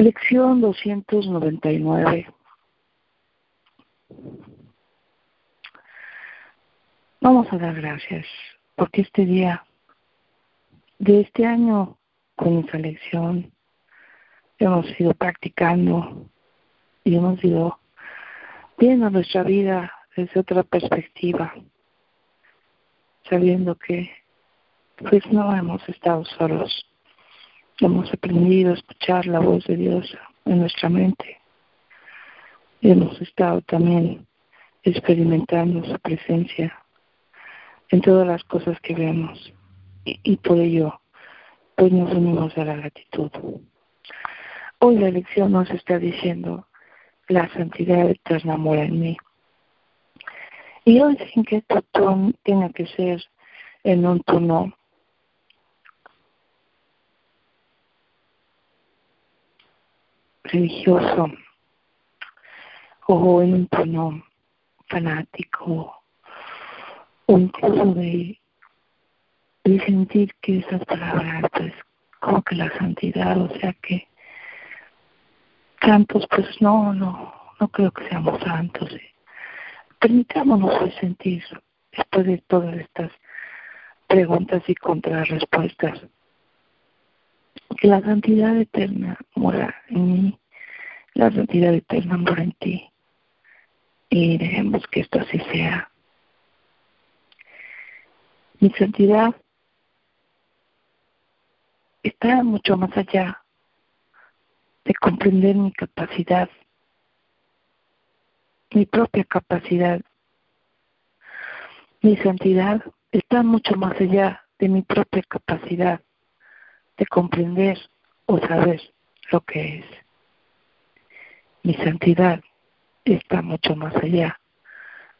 Lección 299. Vamos a dar gracias porque este día de este año con esa lección hemos ido practicando y hemos ido viendo nuestra vida desde otra perspectiva, sabiendo que pues no hemos estado solos, hemos aprendido a escuchar la voz de Dios en nuestra mente, hemos estado también experimentando su presencia en todas las cosas que vemos y, por ello pues nos unimos a la gratitud. Hoy la lección nos está diciendo la santidad eterna mora en mí. Y hoy sin que tu tono tenga que ser en un tono religioso o en un tono fanático o incluso de, de sentir que esas palabras pues como que la santidad, o sea que santos pues no, no, no creo que seamos santos. ¿eh? Permitámonos sentir después de todas estas preguntas y contrarrespuestas que la santidad eterna mora en mí, la santidad eterna mora en ti. Y dejemos que esto así sea. Mi santidad está mucho más allá de comprender mi capacidad, mi propia capacidad. Mi santidad está mucho más allá de mi propia capacidad de comprender o saber lo que es. Mi santidad está mucho más allá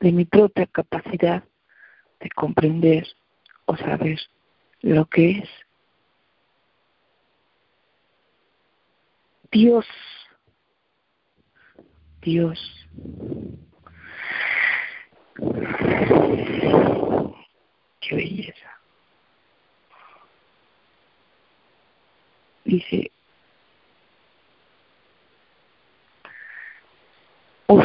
de mi propia capacidad de comprender o saber lo que es. Dios, Dios. Qué belleza. Dice,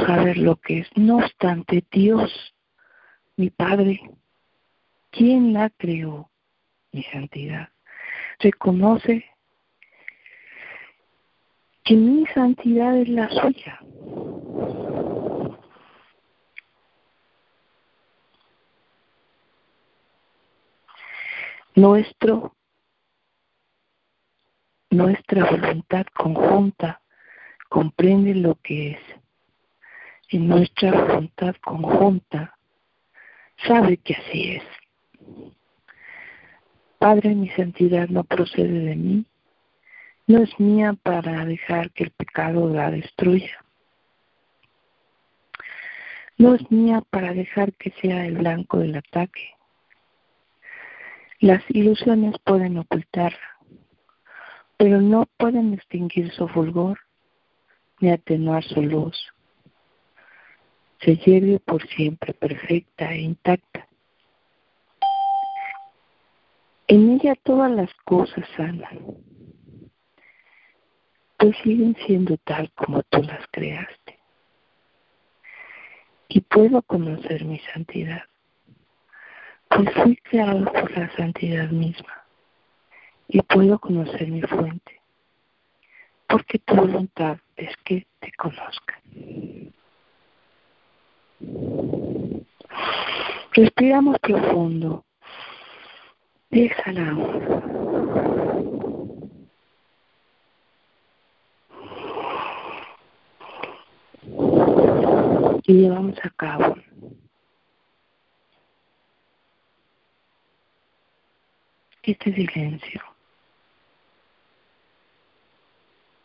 o saber lo que es. No obstante, Dios, mi Padre, ¿Quién la creó? Mi santidad. Reconoce que mi santidad es la suya. Nuestro, nuestra voluntad conjunta comprende lo que es. Y nuestra voluntad conjunta sabe que así es. Padre, mi santidad no procede de mí, no es mía para dejar que el pecado la destruya. No es mía para dejar que sea el blanco del ataque. Las ilusiones pueden ocultarla, pero no pueden extinguir su fulgor ni atenuar su luz. Se lleve por siempre perfecta e intacta en ella todas las cosas sanan, pues siguen siendo tal como tú las creaste. Y puedo conocer mi santidad, pues fui creado por la santidad misma. Y puedo conocer mi fuente, porque tu voluntad es que te conozca. Respiramos profundo Exhalamos. Y llevamos a cabo este silencio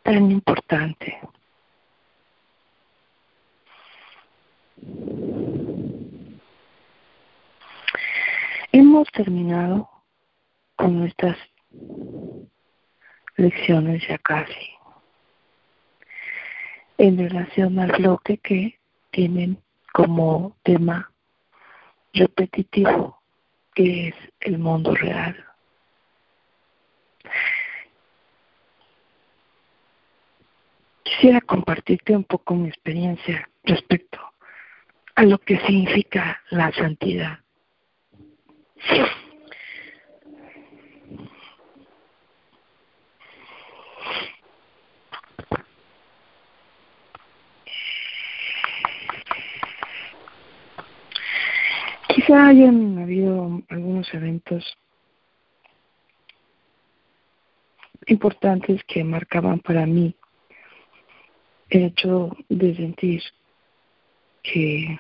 tan importante. Hemos terminado con nuestras lecciones ya casi en relación al bloque que tienen como tema repetitivo que es el mundo real. quisiera compartirte un poco mi experiencia respecto a lo que significa la santidad. Quizá hayan habido algunos eventos importantes que marcaban para mí el hecho de sentir que,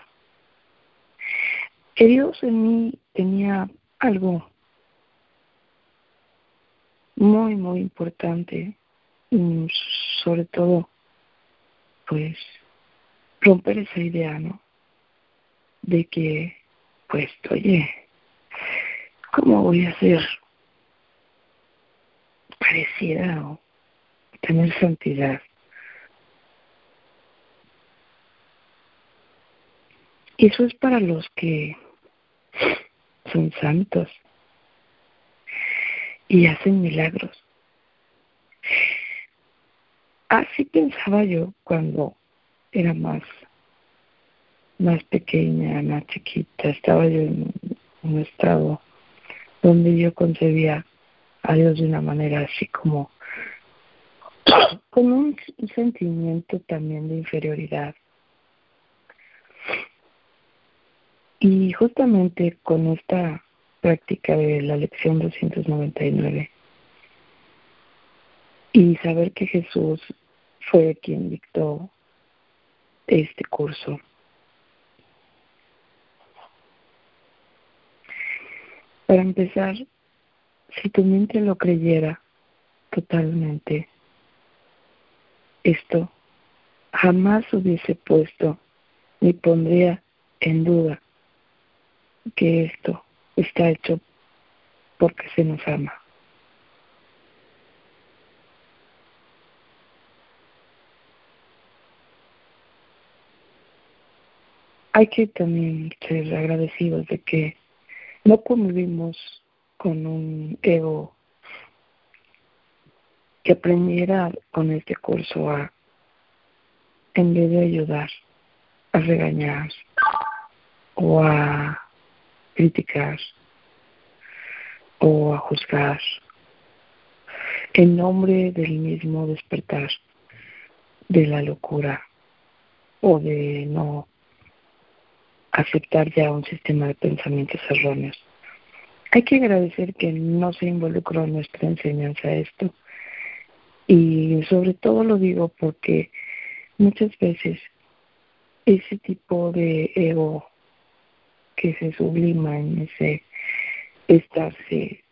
Dios en mí tenía algo muy, muy importante, sobre todo, pues, romper esa idea, ¿no? De que, pues, oye, ¿cómo voy a ser parecida o tener santidad? Eso es para los que son santos y hacen milagros. Así pensaba yo cuando era más, más pequeña, más chiquita. Estaba yo en un estado donde yo concebía a Dios de una manera así como con un sentimiento también de inferioridad Y justamente con esta práctica de la lección 299 y saber que Jesús fue quien dictó este curso. Para empezar, si tu mente lo creyera totalmente, esto jamás hubiese puesto ni pondría en duda que esto está hecho porque se nos ama. Hay que también ser agradecidos de que no convivimos con un ego que aprendiera con este curso a, en vez de ayudar, a regañar o a criticar o a juzgar en nombre del mismo despertar de la locura o de no aceptar ya un sistema de pensamientos erróneos. Hay que agradecer que no se involucró en nuestra enseñanza esto y sobre todo lo digo porque muchas veces ese tipo de ego que se sublima en ese estarse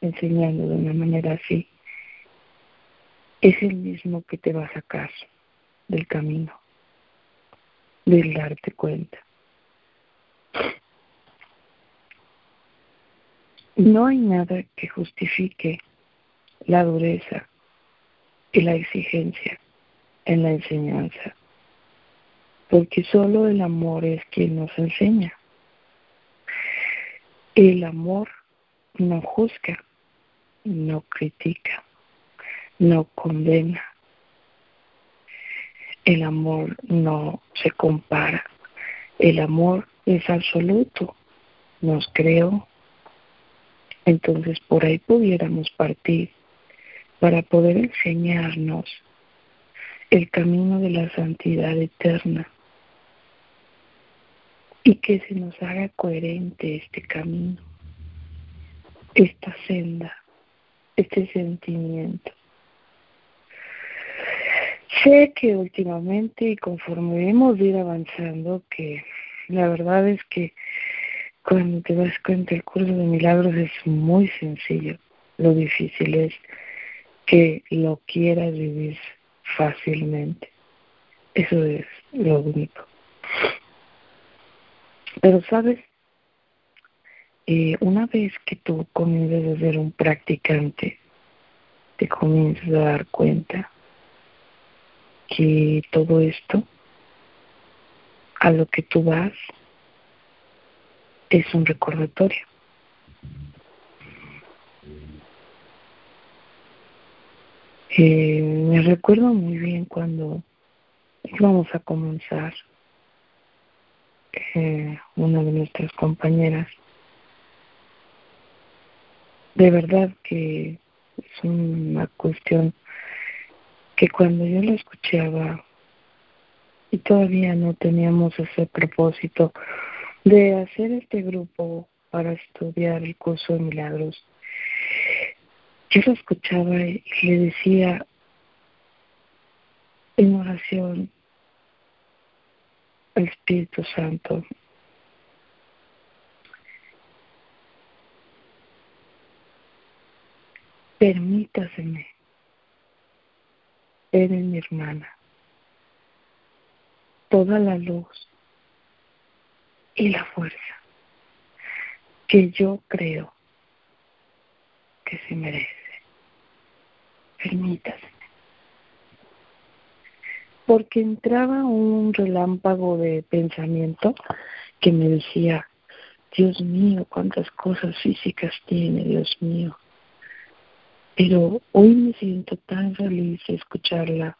enseñando de una manera así, es el mismo que te va a sacar del camino, del darte cuenta. No hay nada que justifique la dureza y la exigencia en la enseñanza porque solo el amor es quien nos enseña. El amor no juzga, no critica, no condena. El amor no se compara. El amor es absoluto. Nos creó. Entonces por ahí pudiéramos partir para poder enseñarnos el camino de la santidad eterna y que se nos haga coherente este camino, esta senda, este sentimiento. Sé que últimamente y conforme hemos ido avanzando, que la verdad es que cuando te das cuenta el curso de milagros es muy sencillo. Lo difícil es que lo quieras vivir fácilmente. Eso es lo único. Pero sabes, eh, una vez que tú comienzas a ser un practicante, te comienzas a dar cuenta que todo esto, a lo que tú vas, es un recordatorio. Eh, me recuerdo muy bien cuando íbamos a comenzar eh, una de nuestras compañeras. De verdad que es una cuestión que cuando yo la escuchaba y todavía no teníamos ese propósito de hacer este grupo para estudiar el curso de milagros, yo la escuchaba y le decía en oración Espíritu Santo, permítaseme ver en mi hermana toda la luz y la fuerza que yo creo que se merece. Permítaseme. Porque entraba un relámpago de pensamiento que me decía, Dios mío, cuántas cosas físicas tiene, Dios mío. Pero hoy me siento tan feliz de escucharla.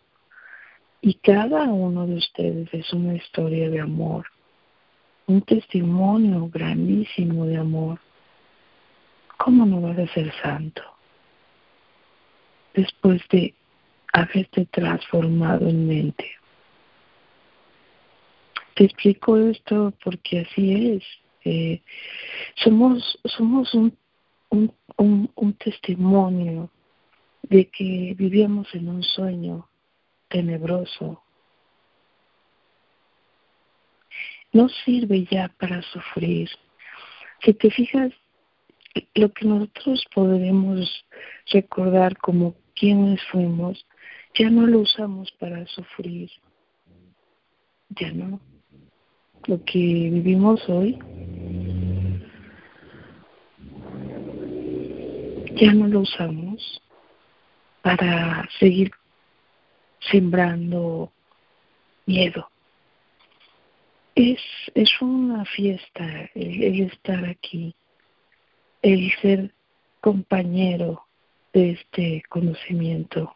Y cada uno de ustedes es una historia de amor, un testimonio grandísimo de amor. ¿Cómo no vas a ser santo? Después de haberte transformado en mente. Te explico esto porque así es. Eh, somos somos un un, un, testimonio de que vivíamos en un sueño tenebroso. No sirve ya para sufrir. Si te fijas, lo que nosotros podremos recordar como quienes fuimos, ya no lo usamos para sufrir. Ya no. Lo que vivimos hoy ya no lo usamos para seguir sembrando miedo. Es, es una fiesta el, estar aquí, el ser compañero de este conocimiento,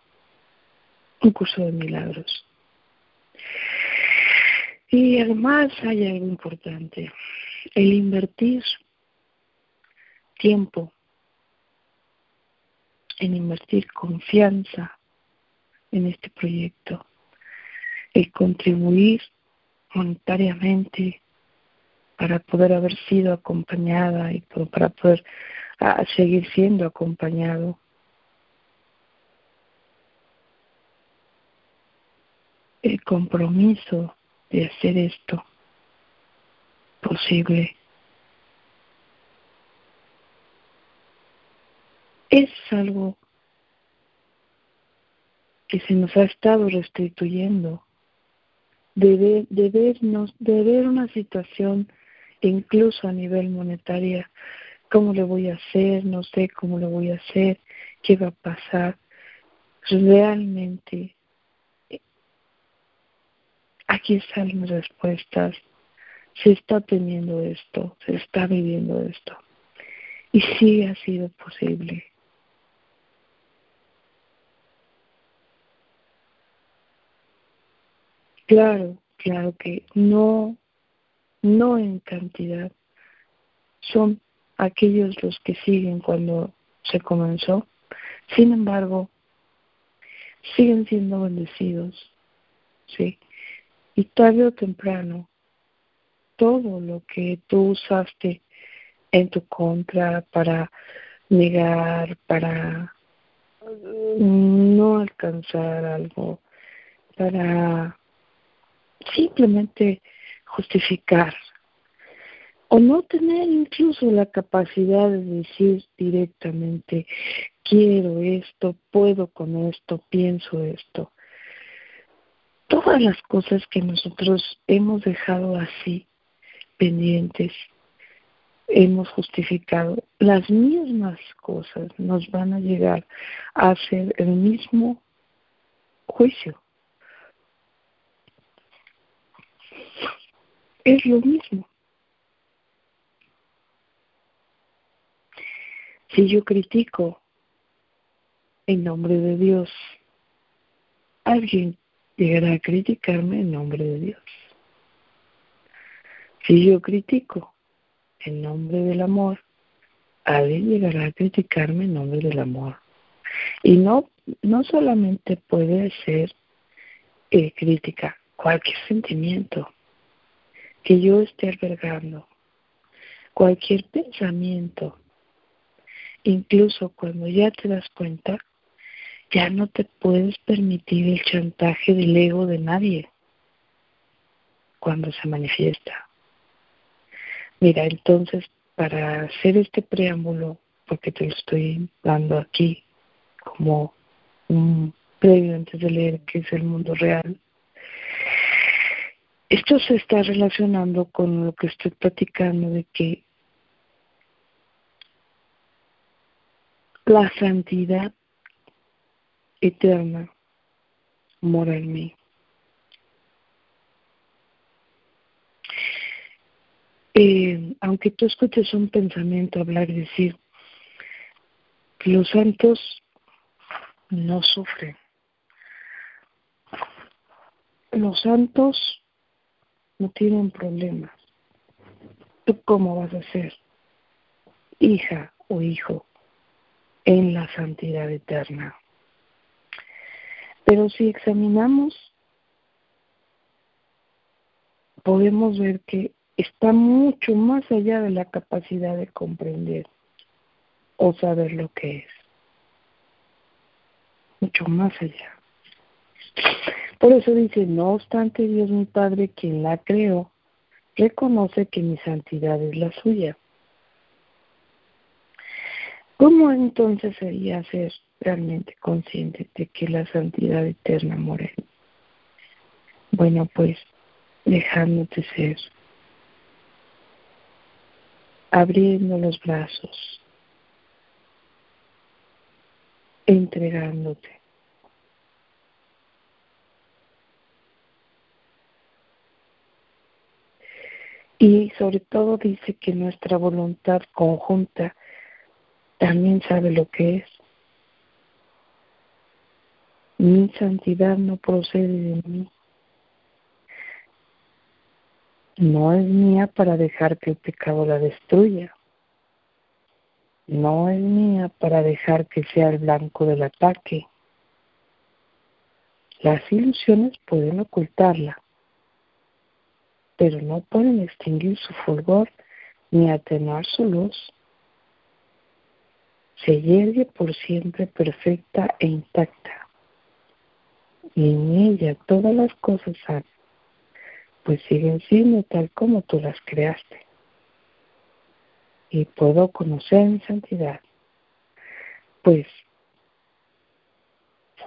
un curso de milagros. Y además hay algo importante, el invertir tiempo en invertir confianza en este proyecto, el contribuir monetariamente para poder haber sido acompañada y para poder seguir siendo acompañado. El compromiso de hacer esto posible. Es algo que se nos ha estado restituyendo. De ver, de vernos, de ver una situación incluso a nivel monetaria, cómo le voy a hacer, no sé cómo le voy a hacer, qué va a pasar. Realmente aquí están las respuestas. Se está teniendo esto, se está viviendo esto. Y sí ha sido posible. Claro, claro que no, no en cantidad. Son aquellos los que siguen cuando se comenzó. Sin embargo, siguen siendo bendecidos, ¿sí? Y tarde o temprano, todo lo que tú usaste en tu contra para negar, para no alcanzar algo, para simplemente justificar o no tener incluso la capacidad de decir directamente, quiero esto, puedo con esto, pienso esto. Todas las cosas que nosotros hemos dejado así, pendientes, hemos justificado, las mismas cosas nos van a llegar a hacer el mismo juicio. es lo mismo. Si yo critico en nombre de Dios alguien llegará a criticarme en nombre de Dios. Si yo critico en nombre del amor, alguien llegará a criticarme en nombre del amor. Y no, no solamente puede ser eh, crítica, cualquier sentimiento que yo esté albergando, cualquier pensamiento, incluso cuando ya te das cuenta, ya no te puedes permitir el chantaje del ego de nadie cuando se manifiesta. Mira, entonces, para hacer este preámbulo, porque te lo estoy dando aquí como un previo antes de leer qué es el mundo real, esto se está relacionando con lo que estoy platicando de que la santidad eterna mora en mí. Eh, aunque tú escuches un pensamiento hablar y decir, los santos no sufren. Los santos no tienen problemas. ¿Tú cómo vas a ser hija o hijo en la santidad eterna? Pero si examinamos, podemos ver que está mucho más allá de la capacidad de comprender o saber lo que es. Mucho más allá. Por eso dice, no obstante Dios mi Padre, quien la creó, reconoce que mi santidad es la suya. ¿Cómo entonces sería ser realmente consciente de que la santidad eterna mora Bueno, pues dejándote ser, abriendo los brazos, entregándote. Y sobre todo dice que nuestra voluntad conjunta también sabe lo que es. Mi santidad no procede de mí. No es mía para dejar que el pecado la destruya. No es mía para dejar que sea el blanco del ataque. Las ilusiones pueden ocultarla, pero no pueden extinguir su fulgor ni atenuar su luz. Se yergue por siempre perfecta e intacta y en ella todas las cosas pues siguen siendo tal como tú las creaste. Y puedo conocer en santidad, pues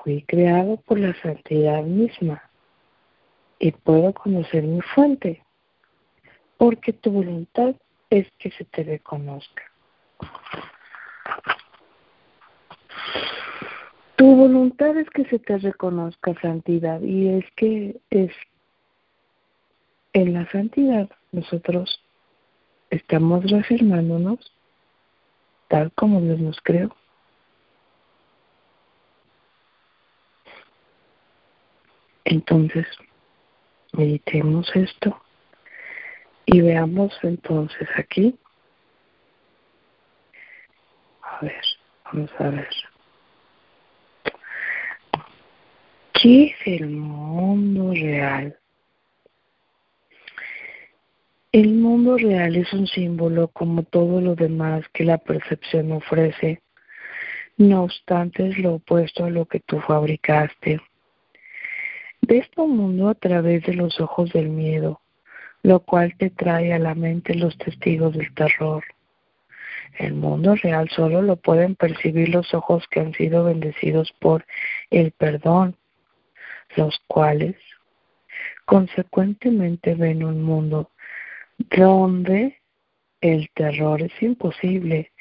fui creado por la santidad misma y puedo conocer mi fuente, porque tu voluntad es que se te reconozca. Tu voluntad es que se te reconozca santidad y es que es en la santidad nosotros estamos reafirmándonos tal como Dios nos creó. Entonces, meditemos esto y veamos entonces aquí. A ver, vamos a ver. ¿Qué es el mundo real? El mundo real es un símbolo como todo lo demás que la percepción ofrece. No obstante, es lo opuesto a lo que tú fabricaste. Ves tu mundo a través de los ojos del miedo, lo cual te trae a la mente los testigos del terror. El mundo real solo lo pueden percibir los ojos que han sido bendecidos por el perdón los cuales consecuentemente ven un mundo donde el terror es imposible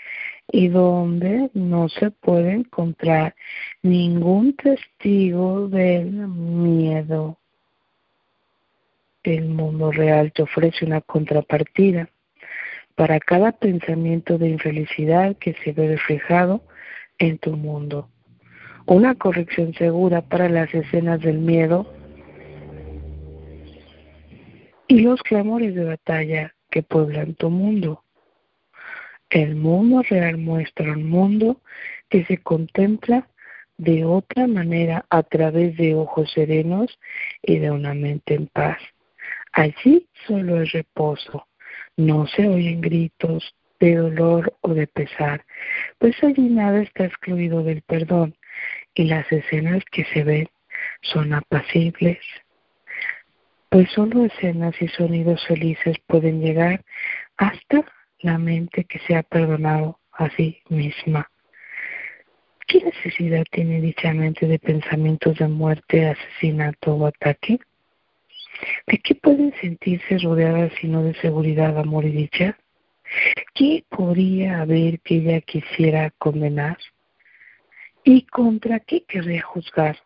y donde no se puede encontrar ningún testigo del miedo. El mundo real te ofrece una contrapartida para cada pensamiento de infelicidad que se ve reflejado en tu mundo una corrección segura para las escenas del miedo y los clamores de batalla que pueblan tu mundo. El mundo real muestra un mundo que se contempla de otra manera a través de ojos serenos y de una mente en paz. Allí solo es reposo, no se oyen gritos de dolor o de pesar, pues allí nada está excluido del perdón y las escenas que se ven son apacibles, pues solo escenas y sonidos felices pueden llegar hasta la mente que se ha perdonado a sí misma. ¿Qué necesidad tiene dicha mente de pensamientos de muerte, asesinato o ataque? ¿De qué pueden sentirse rodeadas sino de seguridad, amor y dicha? ¿Qué podría haber que ella quisiera condenar? ¿Y contra qué querría juzgar?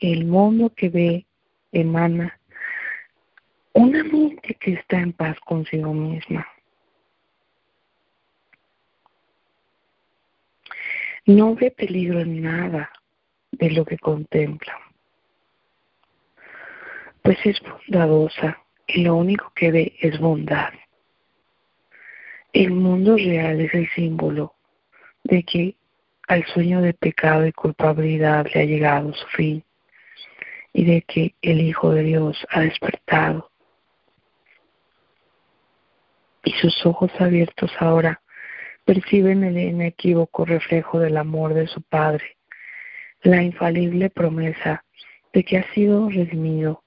El mundo que ve emana una mente que está en paz consigo misma. No ve peligro en nada de lo que contempla, pues es bondadosa y lo único que ve es bondad. El mundo real es el símbolo de que al sueño de pecado y culpabilidad le ha llegado su fin y de que el Hijo de Dios ha despertado. Y sus ojos abiertos ahora perciben el inequívoco reflejo del amor de su Padre, la infalible promesa de que ha sido redimido.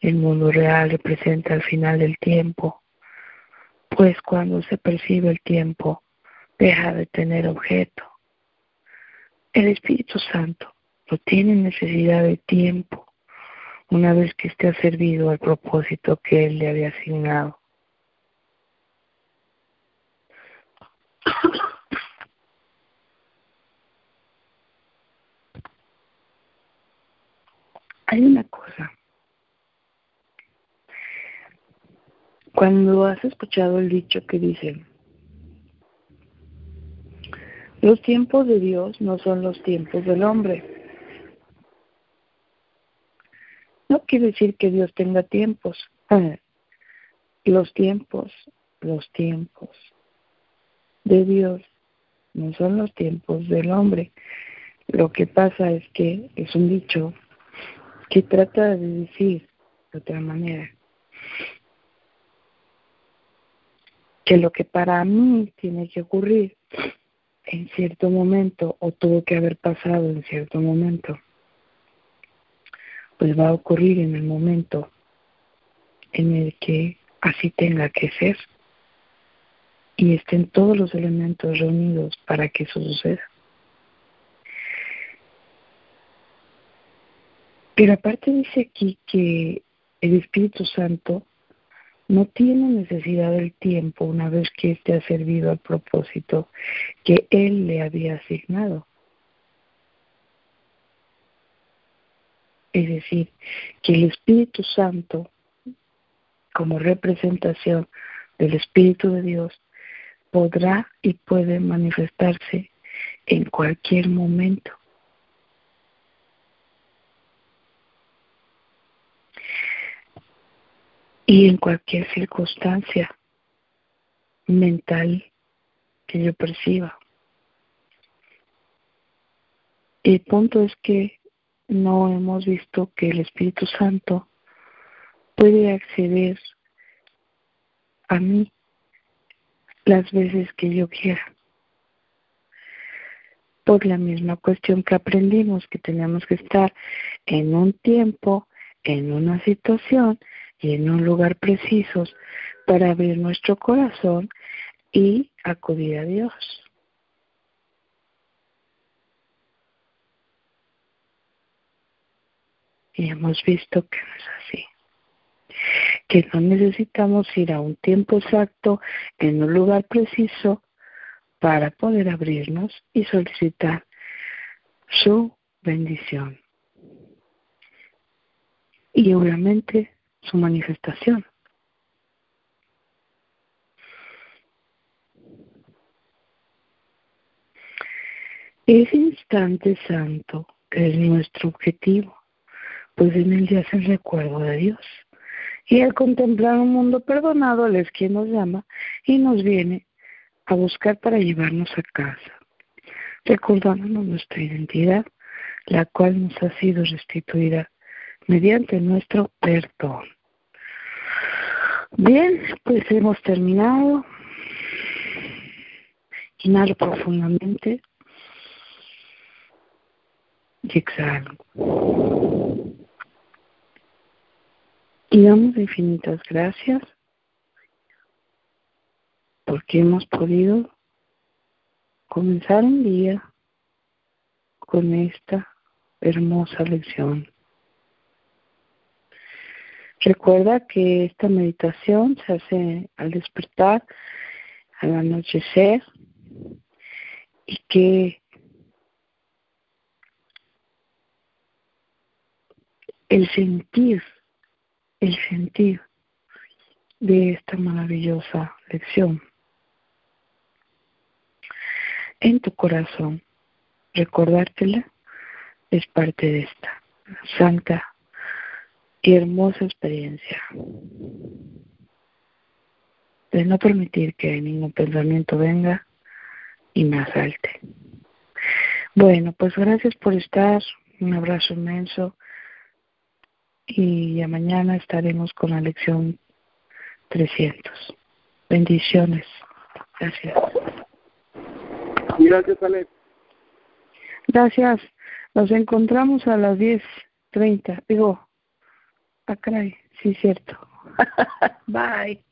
El mundo real representa el final del tiempo, pues cuando se percibe el tiempo, deja de tener objeto. El Espíritu Santo no tiene necesidad de tiempo una vez que esté servido al propósito que Él le había asignado. Hay una cosa. Cuando has escuchado el dicho que dice, los tiempos de Dios no son los tiempos del hombre. No quiere decir que Dios tenga tiempos. Los tiempos, los tiempos de Dios no son los tiempos del hombre. Lo que pasa es que es un dicho que trata de decir de otra manera que lo que para mí tiene que ocurrir en cierto momento o tuvo que haber pasado en cierto momento, pues va a ocurrir en el momento en el que así tenga que ser y estén todos los elementos reunidos para que eso suceda. Pero aparte dice aquí que el Espíritu Santo no tiene necesidad del tiempo una vez que éste ha servido al propósito que Él le había asignado. Es decir, que el Espíritu Santo, como representación del Espíritu de Dios, podrá y puede manifestarse en cualquier momento. Y en cualquier circunstancia mental que yo perciba. El punto es que no hemos visto que el Espíritu Santo puede acceder a mí las veces que yo quiera. Por la misma cuestión que aprendimos que tenemos que estar en un tiempo, en una situación y en un lugar preciso para abrir nuestro corazón y acudir a Dios. Y hemos visto que no es así. Que no necesitamos ir a un tiempo exacto, en un lugar preciso, para poder abrirnos y solicitar su bendición. Y obviamente su manifestación. Ese instante santo es nuestro objetivo, pues en él ya el recuerdo de Dios. Y al contemplar un mundo perdonado, Él es quien nos llama y nos viene a buscar para llevarnos a casa, recordándonos nuestra identidad, la cual nos ha sido restituida mediante nuestro perdón. Bien, pues hemos terminado. Inhalo profundamente y exhalo. Y damos infinitas gracias porque hemos podido comenzar un día con esta hermosa lección. Recuerda que esta meditación se hace al despertar, al anochecer y que el sentir, el sentir de esta maravillosa lección en tu corazón, recordártela es parte de esta santa y hermosa experiencia de no permitir que ningún pensamiento venga y me asalte. Bueno, pues gracias por estar, un abrazo inmenso y ya mañana estaremos con la lección 300. Bendiciones. Gracias. Gracias, Ale. Gracias. Nos encontramos a las 10.30. Digo, Ah, caray, sí, cierto. Bye.